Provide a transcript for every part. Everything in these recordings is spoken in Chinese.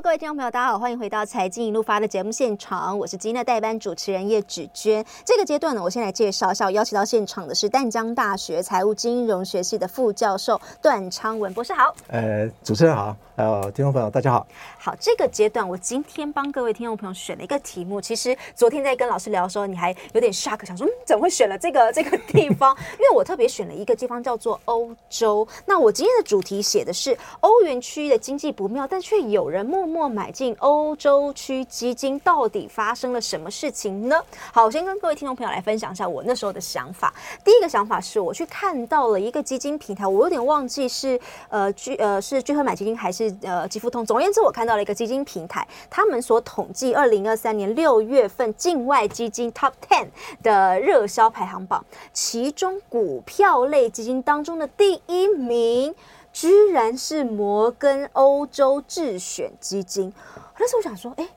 Hello，各位听众朋友，大家好，欢迎回到财经一路发的节目现场，我是今天的代班主持人叶芷娟。这个阶段呢，我先来介绍一下，我邀请到现场的是淡江大学财务金融学系的副教授段昌文博士，好。呃，主持人好，还有听众朋友大家好。好，这个阶段我今天帮各位听众朋友选了一个题目，其实昨天在跟老师聊的时候，你还有点 shock，想说，嗯，怎么会选了这个这个地方？因为我特别选了一个地方叫做欧洲。那我今天的主题写的是欧元区的经济不妙，但却有人。默末买进欧洲区基金，到底发生了什么事情呢？好，我先跟各位听众朋友来分享一下我那时候的想法。第一个想法是，我去看到了一个基金平台，我有点忘记是呃聚呃是聚合买基金还是呃基富通。总而言之，我看到了一个基金平台，他们所统计二零二三年六月份境外基金 Top Ten 的热销排行榜，其中股票类基金当中的第一名。居然是摩根欧洲智选基金，但是我想说，哎。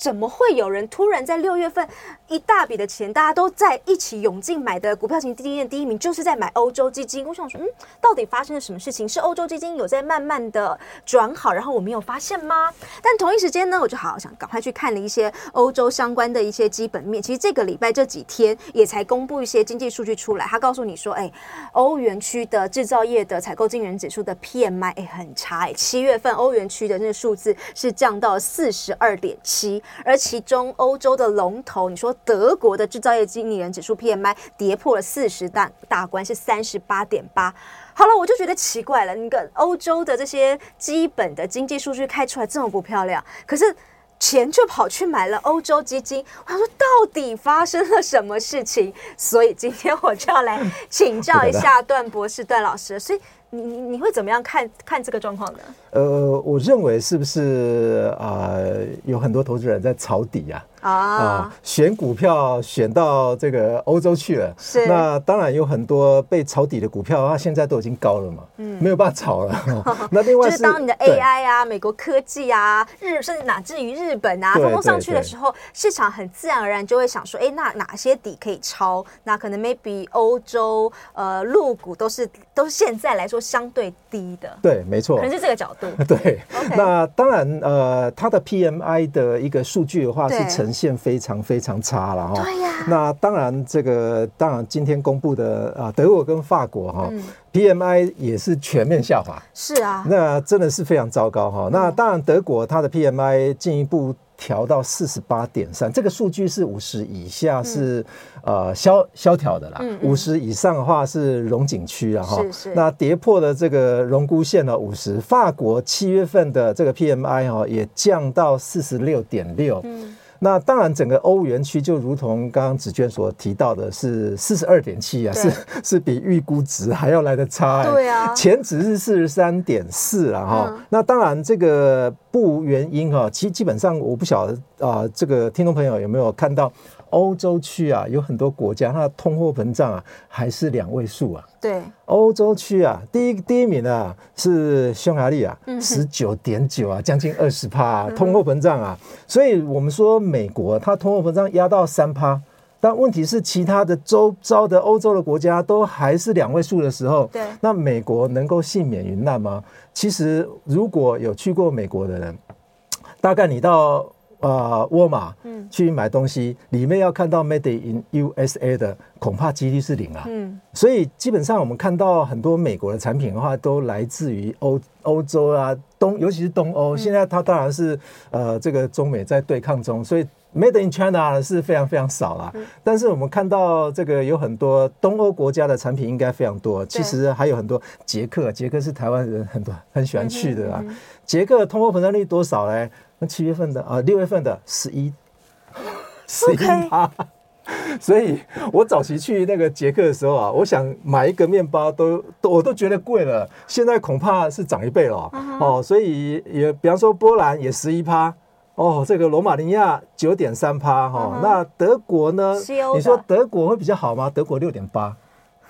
怎么会有人突然在六月份一大笔的钱，大家都在一起涌进买的股票型基金的第一名，就是在买欧洲基金。我想说，嗯，到底发生了什么事情？是欧洲基金有在慢慢的转好，然后我没有发现吗？但同一时间呢，我就好好想赶快去看了一些欧洲相关的一些基本面。其实这个礼拜这几天也才公布一些经济数据出来，他告诉你说，哎，欧元区的制造业的采购经理人指数的 PMI 哎很差哎，七月份欧元区的那个数字是降到四十二点七。而其中，欧洲的龙头，你说德国的制造业经理人指数 PMI 跌破了四十大大关，是三十八点八。好了，我就觉得奇怪了，那个欧洲的这些基本的经济数据开出来这么不漂亮，可是钱却跑去买了欧洲基金。我想说，到底发生了什么事情？所以今天我就要来请教一下段博士、段老师。所以。你你你会怎么样看看这个状况呢？呃，我认为是不是啊、有很多投资人在抄底呀、啊，啊，选股票选到这个欧洲去了，是。那当然有很多被抄底的股票，它现在都已经高了嘛，嗯，没有办法炒了。哦、那另外是，就是当你的 AI 啊、美国科技啊、日甚至乃至于日本啊，通通上去的时候，市场很自然而然就会想说，哎，那哪些底可以抄？那可能 maybe 欧洲呃陆股都是都是现在来说相对低的，对，没错，可能是这个角度。对。那当然呃，它的 PMI 的一个数据的话是成。线非常非常差了哈，对呀。那当然，这个当然今天公布的啊，德国跟法国哈，PMI 也是全面下滑，是啊，那真的是非常糟糕哈。那当然，德国它的 PMI 进一步调到四十八点三，这个数据是五十以下是呃萧萧条的啦，五十以上的话是荣景区啊哈。那跌破了这个荣枯线的五十，法国七月份的这个 PMI 哈也降到四十六点六。嗯。那当然，整个欧元区就如同刚刚紫娟所提到的，是四十二点七啊，是 是比预估值还要来的差，欸。对啊，前值是四十三点四啊哈。那当然，这个不无原因哈。其实基本上，我不晓得啊，这个听众朋友有没有看到？欧洲区啊，有很多国家，它的通货膨胀啊还是两位数啊。对，欧洲区啊，第一第一名啊是匈牙利啊，十九点九啊，将近二十趴通货膨胀啊。所以我们说美国它通货膨胀压到三趴，但问题是其他的周遭的欧洲的国家都还是两位数的时候，对，那美国能够幸免于难吗？其实如果有去过美国的人，大概你到。啊，沃尔玛去买东西，里面要看到 Made in USA 的，恐怕几率是零啊。嗯，所以基本上我们看到很多美国的产品的话，都来自于欧欧洲啊，东尤其是东欧。现在它当然是呃，这个中美在对抗中，所以 Made in China 是非常非常少啦。但是我们看到这个有很多东欧国家的产品应该非常多。其实还有很多捷克，捷克是台湾人很多很喜欢去的啊。捷克通货膨胀率多少嘞？那七月份的啊，六月份的十一，十一趴，所以我早期去那个捷克的时候啊，我想买一个面包都都我都觉得贵了，现在恐怕是涨一倍了哦。所以也比方说波兰也十一趴哦，这个罗马尼亚九点三趴哈。那德国呢？你说德国会比较好吗？德国六点八，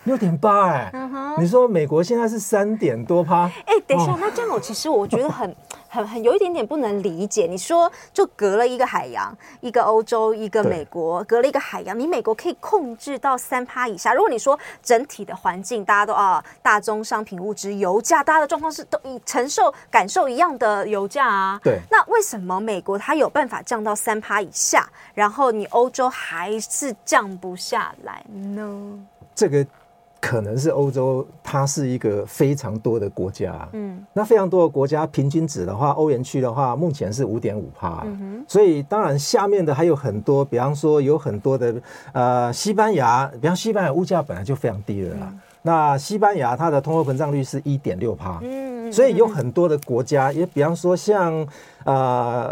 六点八哎。你说美国现在是三点多趴？哎，等一下，那这样我其实我觉得很。很很有一点点不能理解。你说就隔了一个海洋，一个欧洲，一个美国，隔了一个海洋，你美国可以控制到三趴以下。如果你说整体的环境，大家都啊，大宗商品物质、油价，大家的状况是都以承受感受一样的油价啊。对。那为什么美国它有办法降到三趴以下，然后你欧洲还是降不下来呢？这个。可能是欧洲，它是一个非常多的国家，嗯，那非常多的国家平均值的话，欧元区的话，目前是五点五趴，所以当然下面的还有很多，比方说有很多的呃西班牙，比方西班牙物价本来就非常低了啦，嗯、那西班牙它的通货膨胀率是一点六趴，嗯，所以有很多的国家，也比方说像呃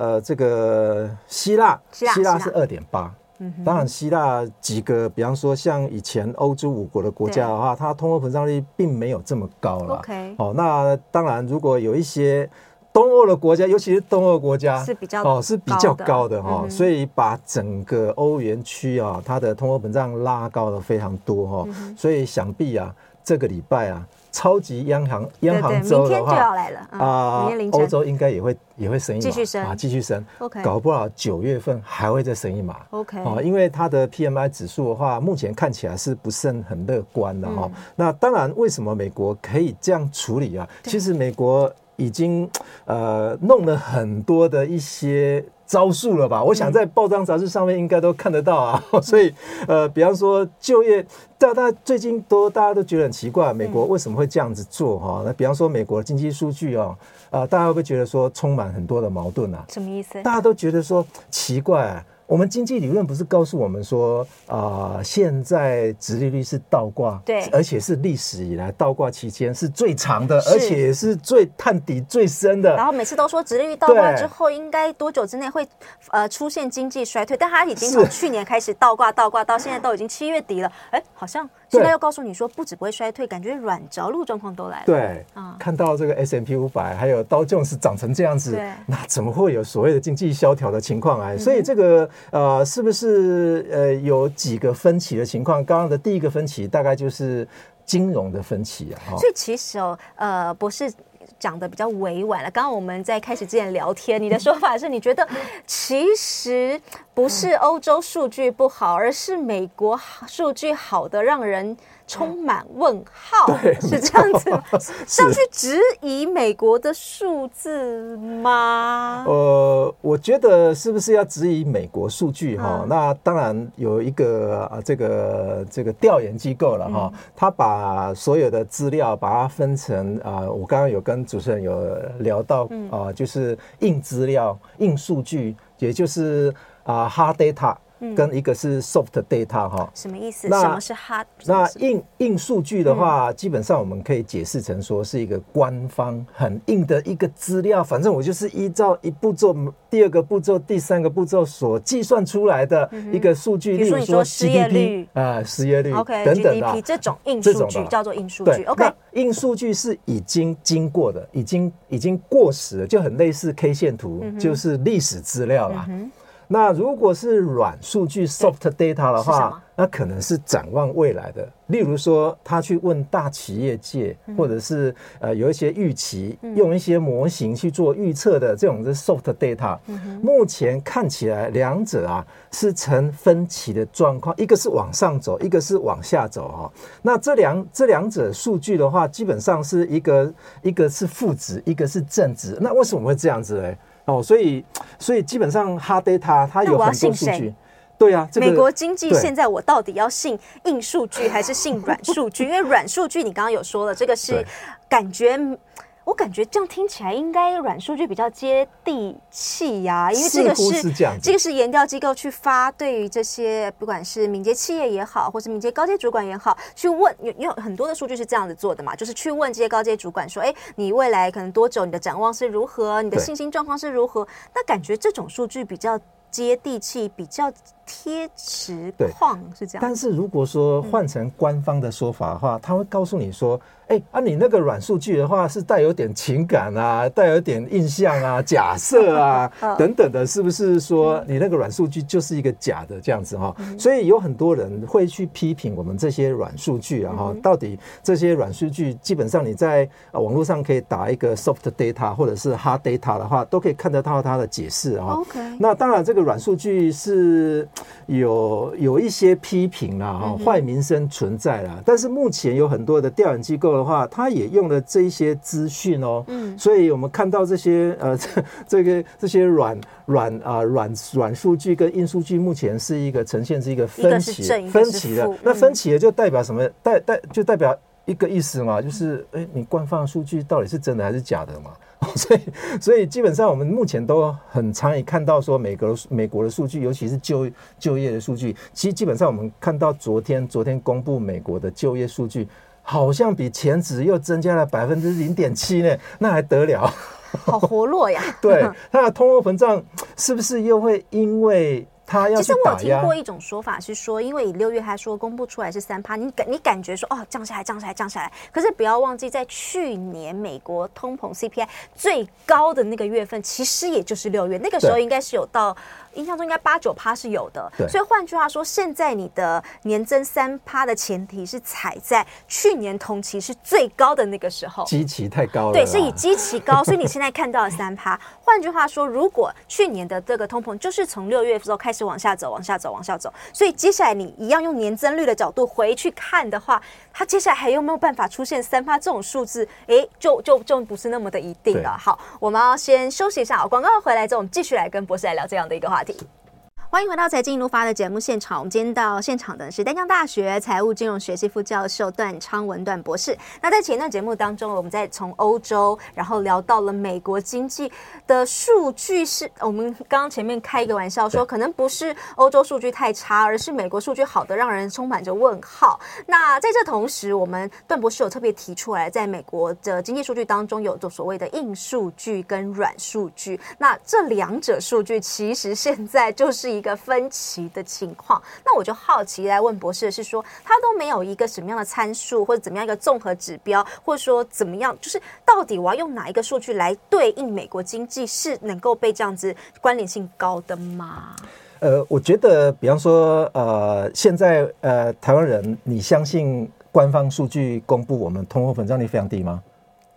呃这个希腊，希腊是二点八。当然，希腊几个，比方说像以前欧洲五国的国家的话，它通货膨胀率并没有这么高了。OK，哦，那当然，如果有一些东欧的国家，尤其是东欧国家是比较哦是比较高的哈，所以把整个欧元区啊，它的通货膨胀拉高了非常多哈，所以想必啊，这个礼拜啊。超级央行央行周的话啊，欧洲应该也会也会升一码，继续升啊，继续升。OK，搞不好九月份还会再升一码。OK，啊，因为它的 PMI 指数的话，目前看起来是不甚很乐观的哈。那当然，为什么美国可以这样处理啊？其实美国已经呃弄了很多的一些。招数了吧？我想在报章杂志上面应该都看得到啊。所以，呃，比方说就业，大家最近都大家都觉得很奇怪，美国为什么会这样子做哈？那比方说美国的经济数据啊，啊，大家会不会觉得说充满很多的矛盾啊？什么意思？大家都觉得说奇怪啊。我们经济理论不是告诉我们说啊、呃，现在殖利率是倒挂，对，而且是历史以来倒挂期间是最长的，而且也是最探底最深的。然后每次都说殖利率倒挂之后应该多久之内会呃出现经济衰退，但它已经从去年开始倒挂倒挂到现在都已经七月底了，哎，好像。现在又告诉你说，不止不会衰退，感觉软着陆状况都来了。对，啊，看到这个 S M P 五百还有道琼斯长成这样子，那怎么会有所谓的经济萧条的情况啊？所以这个呃，是不是呃有几个分歧的情况？刚刚的第一个分歧大概就是金融的分歧啊。所以其实哦，呃，不是。讲的比较委婉了。刚刚我们在开始之前聊天，你的说法是你觉得其实不是欧洲数据不好，而是美国数据好的让人。充满问号，是这样子吗？是要去质疑美国的数字吗？呃，我觉得是不是要质疑美国数据哈？嗯、那当然有一个啊，这个这个调研机构了哈，他把所有的资料把它分成啊，我刚刚有跟主持人有聊到啊，就是硬资料、硬数据，也就是啊 hard data。跟一个是 soft data 哈，什么意思？那什么是 hard？那硬硬数据的话，基本上我们可以解释成说是一个官方很硬的一个资料。反正我就是依照一步骤、第二个步骤、第三个步骤所计算出来的一个数据。例如说失业率啊，失业率，OK，等等的这种硬数据叫做硬数据。OK，硬数据是已经经过的，已经已经过时了，就很类似 K 线图，就是历史资料啦。那如果是软数据 （soft data） 的话，那可能是展望未来的。例如说，他去问大企业界，或者是呃有一些预期，用一些模型去做预测的这种是 soft data。目前看起来，两者啊是呈分歧的状况，一个是往上走，一个是往下走哈。那这两这两者数据的话，基本上是一个一个是负值，一个是正值。那为什么会这样子嘞？哦，所以，所以基本上，hard data 它有很多数据，对啊，这个、美国经济现在我到底要信硬数据还是信软数据？因为软数据你刚刚有说了，这个是感觉。我感觉这样听起来应该软数据比较接地气呀，因为这个是，这个是研调机构去发，对于这些不管是敏捷企业也好，或是敏捷高阶主管也好，去问有有很多的数据是这样子做的嘛，就是去问这些高阶主管说，哎，你未来可能多久，你的展望是如何，你的信心状况是如何？那感觉这种数据比较接地气，比较贴实况是这样。但是如果说换成官方的说法的话，他会告诉你说。哎啊，你那个软数据的话是带有点情感啊，带有点印象啊、假设啊 等等的，是不是说你那个软数据就是一个假的这样子哈？所以有很多人会去批评我们这些软数据啊哈，到底这些软数据基本上你在网络上可以打一个 soft data 或者是 hard data 的话，都可以看得到它的解释啊。OK，那当然这个软数据是有有一些批评啦哈，坏名声存在啦，但是目前有很多的调研机构。的话，他也用了这一些资讯哦，嗯，所以我们看到这些呃，这这个这些软软啊软软数据跟硬数据，目前是一个呈现是一个分歧分歧的。那分歧的就代表什么？代代就代表一个意思嘛，就是哎，你官方数据到底是真的还是假的嘛？所以所以基本上我们目前都很常以看到说美国美国的数据，尤其是就就业的数据，其实基本上我们看到昨天昨天公布美国的就业数据。好像比前值又增加了百分之零点七呢，那还得了？好活络呀！对，它的通货膨胀是不是又会因为？他要其实我有听过一种说法是说，因为以六月他说公布出来是三趴，你感你感觉说哦降下来降下来降下来，可是不要忘记在去年美国通膨 CPI 最高的那个月份，其实也就是六月，那个时候应该是有到印象中应该八九趴是有的。所以换句话说，现在你的年增三趴的前提是踩在去年同期是最高的那个时候，基期太高了。对，是以基期高，所以你现在看到了三趴。换句话说，如果去年的这个通膨就是从六月份时候开始。往下走，往下走，往下走。所以接下来你一样用年增率的角度回去看的话，它接下来还有没有办法出现三趴这种数字？哎，就就就不是那么的一定了。好，我们要先休息一下，广告回来之后，我们继续来跟博士来聊这样的一个话题。Tati. 欢迎回到财经一路发的节目现场。我们今天到现场的是丹江大学财务金融学系副教授段昌文段博士。那在前一段节目当中，我们在从欧洲，然后聊到了美国经济的数据是，是我们刚刚前面开一个玩笑说，可能不是欧洲数据太差，而是美国数据好的让人充满着问号。那在这同时，我们段博士有特别提出来，在美国的经济数据当中，有着所谓的硬数据跟软数据。那这两者数据其实现在就是一个分歧的情况，那我就好奇来问博士的是说，他都没有一个什么样的参数，或者怎么样一个综合指标，或者说怎么样，就是到底我要用哪一个数据来对应美国经济是能够被这样子关联性高的吗？呃，我觉得，比方说，呃，现在呃，台湾人，你相信官方数据公布我们通货膨胀率非常低吗？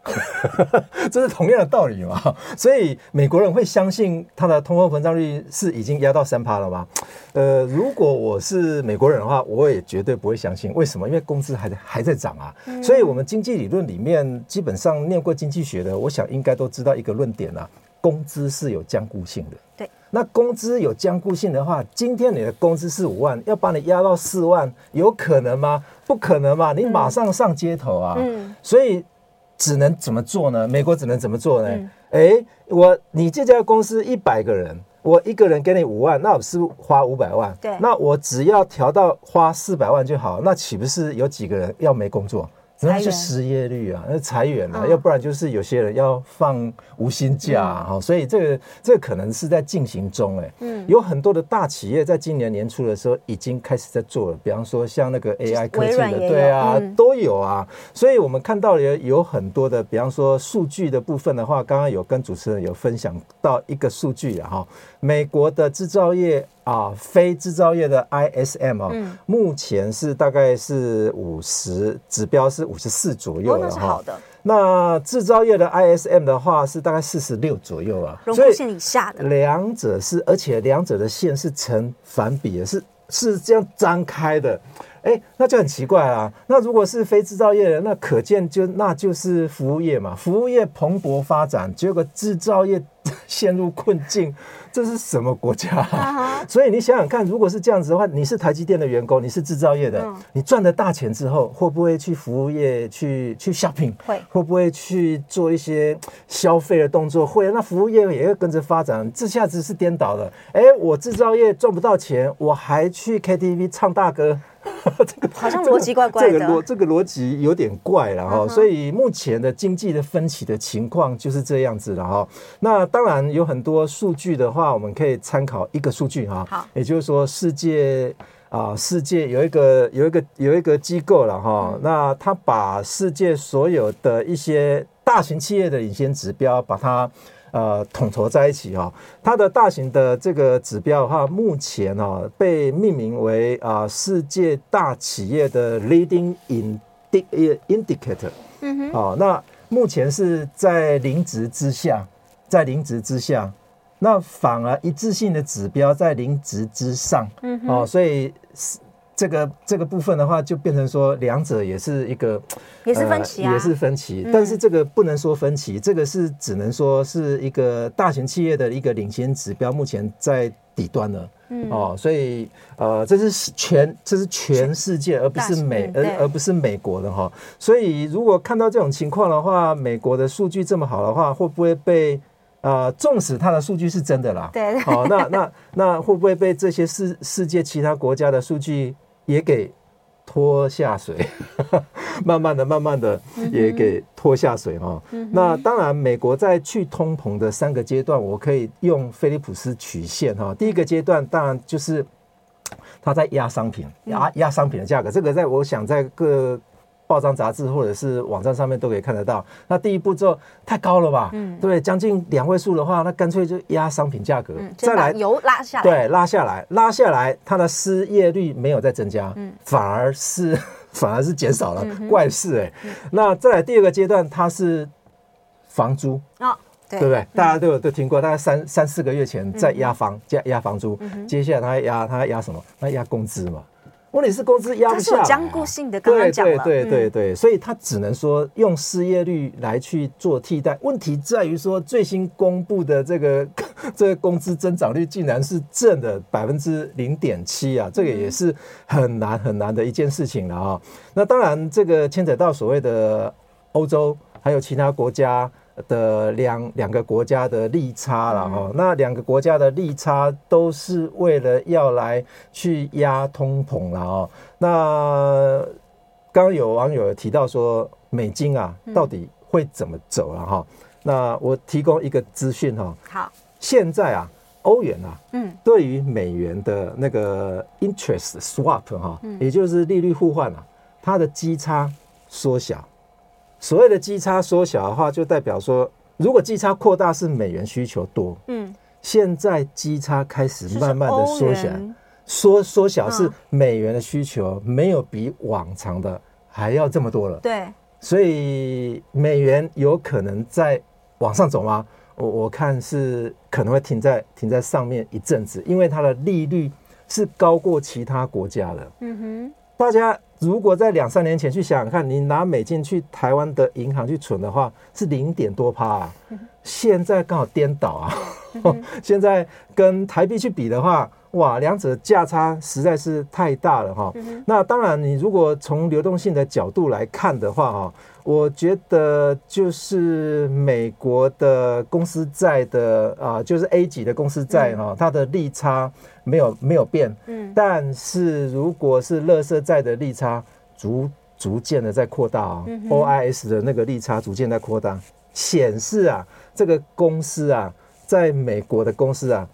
这是同样的道理嘛？所以美国人会相信他的通货膨胀率是已经压到三趴了吗？呃，如果我是美国人的话，我也绝对不会相信。为什么？因为工资还在还在涨啊。所以，我们经济理论里面基本上念过经济学的，我想应该都知道一个论点啊：工资是有僵固性的。对。那工资有僵固性的话，今天你的工资是五万，要把你压到四万，有可能吗？不可能嘛！你马上上街头啊。嗯。所以。只能怎么做呢？美国只能怎么做呢？哎、嗯，我你这家公司一百个人，我一个人给你五万，那我是不是花五百万？对，那我只要调到花四百万就好，那岂不是有几个人要没工作？那是失业率啊，那裁员了，要不然就是有些人要放无薪假哈，所以这个这个可能是在进行中哎，嗯，有很多的大企业在今年年初的时候已经开始在做了，比方说像那个 AI 科技的，对啊，都有啊，所以我们看到也有很多的，比方说数据的部分的话，刚刚有跟主持人有分享到一个数据啊哈，美国的制造业。啊，非制造业的 ISM 啊、嗯，目前是大概是五十，指标是五十四左右了哈。那好的。那制造业的 ISM 的话是大概四十六左右啊，荣枯线以下的。两者是，而且两者的线是成反比的，是是这样张开的。哎，那就很奇怪啊。那如果是非制造业的，那可见就那就是服务业嘛，服务业蓬勃发展，结果制造业 陷入困境。这是什么国家啊？所以你想想看，如果是这样子的话，你是台积电的员工，你是制造业的，你赚了大钱之后，会不会去服务业去去 shopping？会，会不会去做一些消费的动作？会，那服务业也会跟着发展。这下子是颠倒了。哎，我制造业赚不到钱，我还去 KTV 唱大歌。这 个好像逻辑怪怪的，这个逻这个逻辑有点怪了哈，所以目前的经济的分歧的情况就是这样子了哈。那当然有很多数据的话，我们可以参考一个数据哈，好，也就是说世界啊，世界有一个有一个有一个机构了哈，那他把世界所有的一些大型企业的领先指标，把它呃统筹在一起哦。它的大型的这个指标的话，目前啊被命名为啊世界大企业的 Leading Indicator。嗯哼。哦，那目前是在零值之下，在零值之下。那反而一致性的指标在零值之上，嗯，哦，所以这个这个部分的话，就变成说两者也是一个也是分歧，也是分歧。但是这个不能说分歧，这个是只能说是一个大型企业的一个领先指标，目前在底端了，嗯，哦，所以呃，这是全这是全世界，而不是美而而不是美国的哈。所以如果看到这种情况的话，美国的数据这么好的话，会不会被？呃，纵使它的数据是真的啦，对，好、哦，那那那会不会被这些世世界其他国家的数据也给拖下水？慢慢的、慢慢的也给拖下水哈。嗯、那当然，美国在去通膨的三个阶段，我可以用菲利普斯曲线哈。第一个阶段当然就是他在压商品，压压商品的价格，这个在我想在各。报章杂志或者是网站上面都可以看得到。那第一步之后太高了吧？嗯，对，将近两位数的话，那干脆就压商品价格，嗯、再来油拉下来，对，拉下来，拉下来，它的失业率没有再增加，嗯，反而是 反而是减少了，嗯、怪事哎、欸。嗯、那再来第二个阶段，它是房租啊、哦，对不对？嗯、大家都有都听过，大概三三四个月前在压房加压房租，嗯、接下来它压它压什么？它压工资嘛。问题是工资压不下来，僵固性的刚刚讲了，对对对对，所以他只能说用失业率来去做替代。问题在于说，最新公布的这个 这个工资增长率竟然是正的百分之零点七啊，这个也是很难很难的一件事情了啊。那当然，这个牵扯到所谓的欧洲还有其他国家。的两两个国家的利差了哈，那两个国家的利差都是为了要来去压通膨了哦。那刚刚有网友提到说，美金啊到底会怎么走了哈？那我提供一个资讯哈。好，现在啊，欧元啊，嗯，对于美元的那个 interest swap 哈，也就是利率互换啊，它的基差缩小。所谓的基差缩小的话，就代表说，如果基差扩大是美元需求多，嗯，现在基差开始慢慢的缩小，缩缩小是美元的需求没有比往常的还要这么多了，对，所以美元有可能在往上走吗？我我看是可能会停在停在上面一阵子，因为它的利率是高过其他国家的，嗯哼，大家。如果在两三年前去想想看，你拿美金去台湾的银行去存的话，是零点多趴啊。现在刚好颠倒啊，现在跟台币去比的话，哇，两者价差实在是太大了哈。那当然，你如果从流动性的角度来看的话，哈。我觉得就是美国的公司债的啊，就是 A 级的公司债哈，它的利差没有没有变，嗯，但是如果是乐色债的利差逐逐渐的在扩大啊，OIS 的那个利差逐渐在扩大，显示啊，这个公司啊，在美国的公司啊。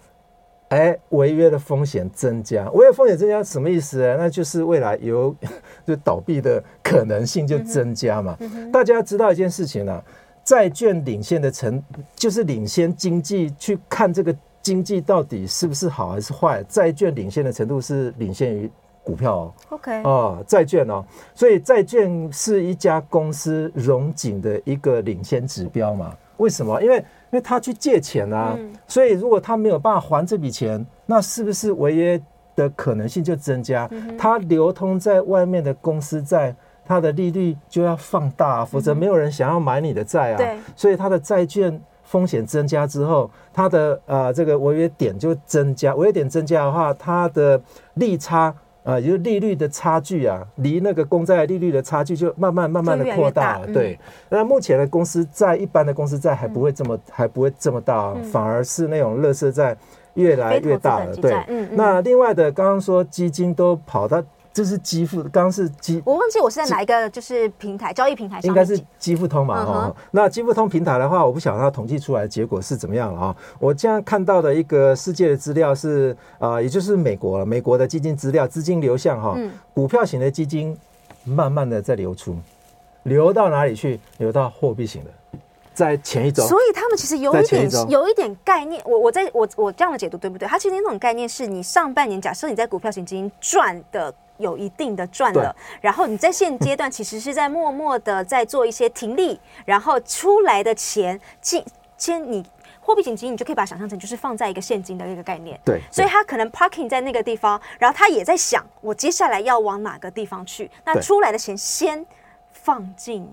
哎，违约的风险增加，违约风险增加什么意思呢？那就是未来有 就倒闭的可能性就增加嘛。嗯嗯、大家知道一件事情呢、啊，债券领先的程就是领先经济去看这个经济到底是不是好还是坏，债券领先的程度是领先于股票哦。OK 哦，债券哦，所以债券是一家公司融景的一个领先指标嘛？为什么？因为因为他去借钱啊，嗯、所以如果他没有办法还这笔钱，那是不是违约的可能性就增加？嗯、他流通在外面的公司债，它的利率就要放大、啊，否则没有人想要买你的债啊。对所以他的债券风险增加之后，它的呃这个违约点就增加，违约点增加的话，它的利差。啊，就是利率的差距啊，离那个公债利率的差距就慢慢慢慢的扩大了。对，那目前的公司债，一般的公司债还不会这么、嗯、还不会这么大，嗯、反而是那种垃圾债越来越大了。对，那另外的刚刚说基金都跑到这是基付，刚刚是基，我忘记我是在哪一个就是平台交易平台上，应该是基付通嘛哈、嗯。那基付通平台的话，我不晓得它统计出来的结果是怎么样了啊？我这样看到的一个世界的资料是啊、呃，也就是美国美国的基金资料，资金流向哈，股票型的基金慢慢的在流出，流到哪里去？流到货币型的。在前一周，所以他们其实有一点一有一点概念。我我在我我这样的解读对不对？它其实那种概念是你上半年假设你在股票型基金赚的有一定的赚了，然后你在现阶段其实是在默默的在做一些停利，然后出来的钱进先你货币型基金，你就可以把它想象成就是放在一个现金的一个概念。对，所以他可能 parking 在那个地方，然后他也在想我接下来要往哪个地方去，那出来的钱先放进。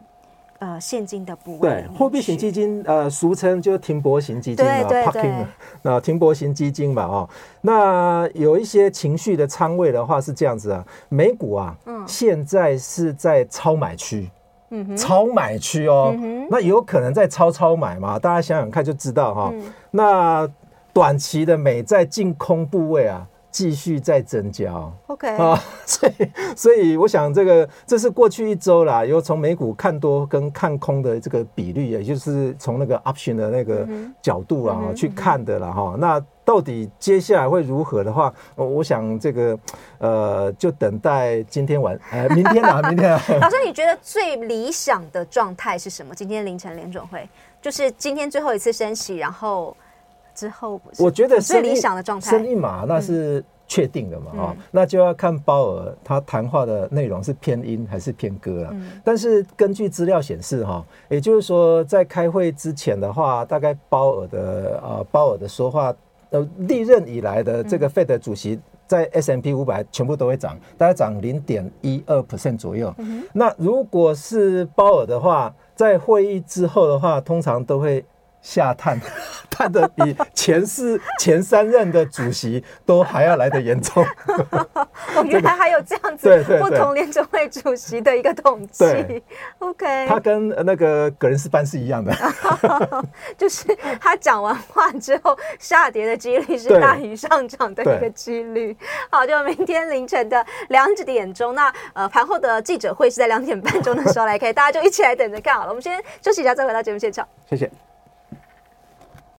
呃，现金的部位，对，货币型基金，呃，俗称就停泊型基金嘛，parking，那 停泊型基金嘛，哦，那有一些情绪的仓位的话是这样子啊，美股啊，嗯，现在是在超买区，嗯哼，超买区哦，嗯，那有可能在超超买嘛，大家想想看就知道哈，哦，嗯，那短期的美债净空部位啊。继续再增加，OK 啊，所以所以我想这个这是过去一周啦，有从美股看多跟看空的这个比率，也就是从那个 option 的那个角度啊去看的了哈。那到底接下来会如何的话，我想这个呃，就等待今天晚呃 明天啊，明天啊。老师，你觉得最理想的状态是什么？今天凌晨联准会就是今天最后一次升息，然后。之后，我觉得最理想的状态，升一码那是确定的嘛，啊、嗯，那就要看鲍尔他谈话的内容是偏音还是偏歌了。嗯、但是根据资料显示，哈，也就是说，在开会之前的话，大概鲍尔的啊，鲍尔的说话，呃，历任以来的这个 Fed 主席在 S M P 五百全部都会涨，大概涨零点一二 percent 左右。嗯、那如果是鲍尔的话，在会议之后的话，通常都会。下探，探的比前四前三任的主席都还要来得严重。哦，原来还有这样子不同联准会主席的一个统计。OK，他跟那个葛伦斯潘是一样的，就是他讲完话之后，下跌的几率是大于上涨的一个几率。好，就明天凌晨的两点钟，那呃盘后的记者会是在两点半钟的时候来开，大家就一起来等着看好了。我们先休息一下，再回到节目现场。谢谢。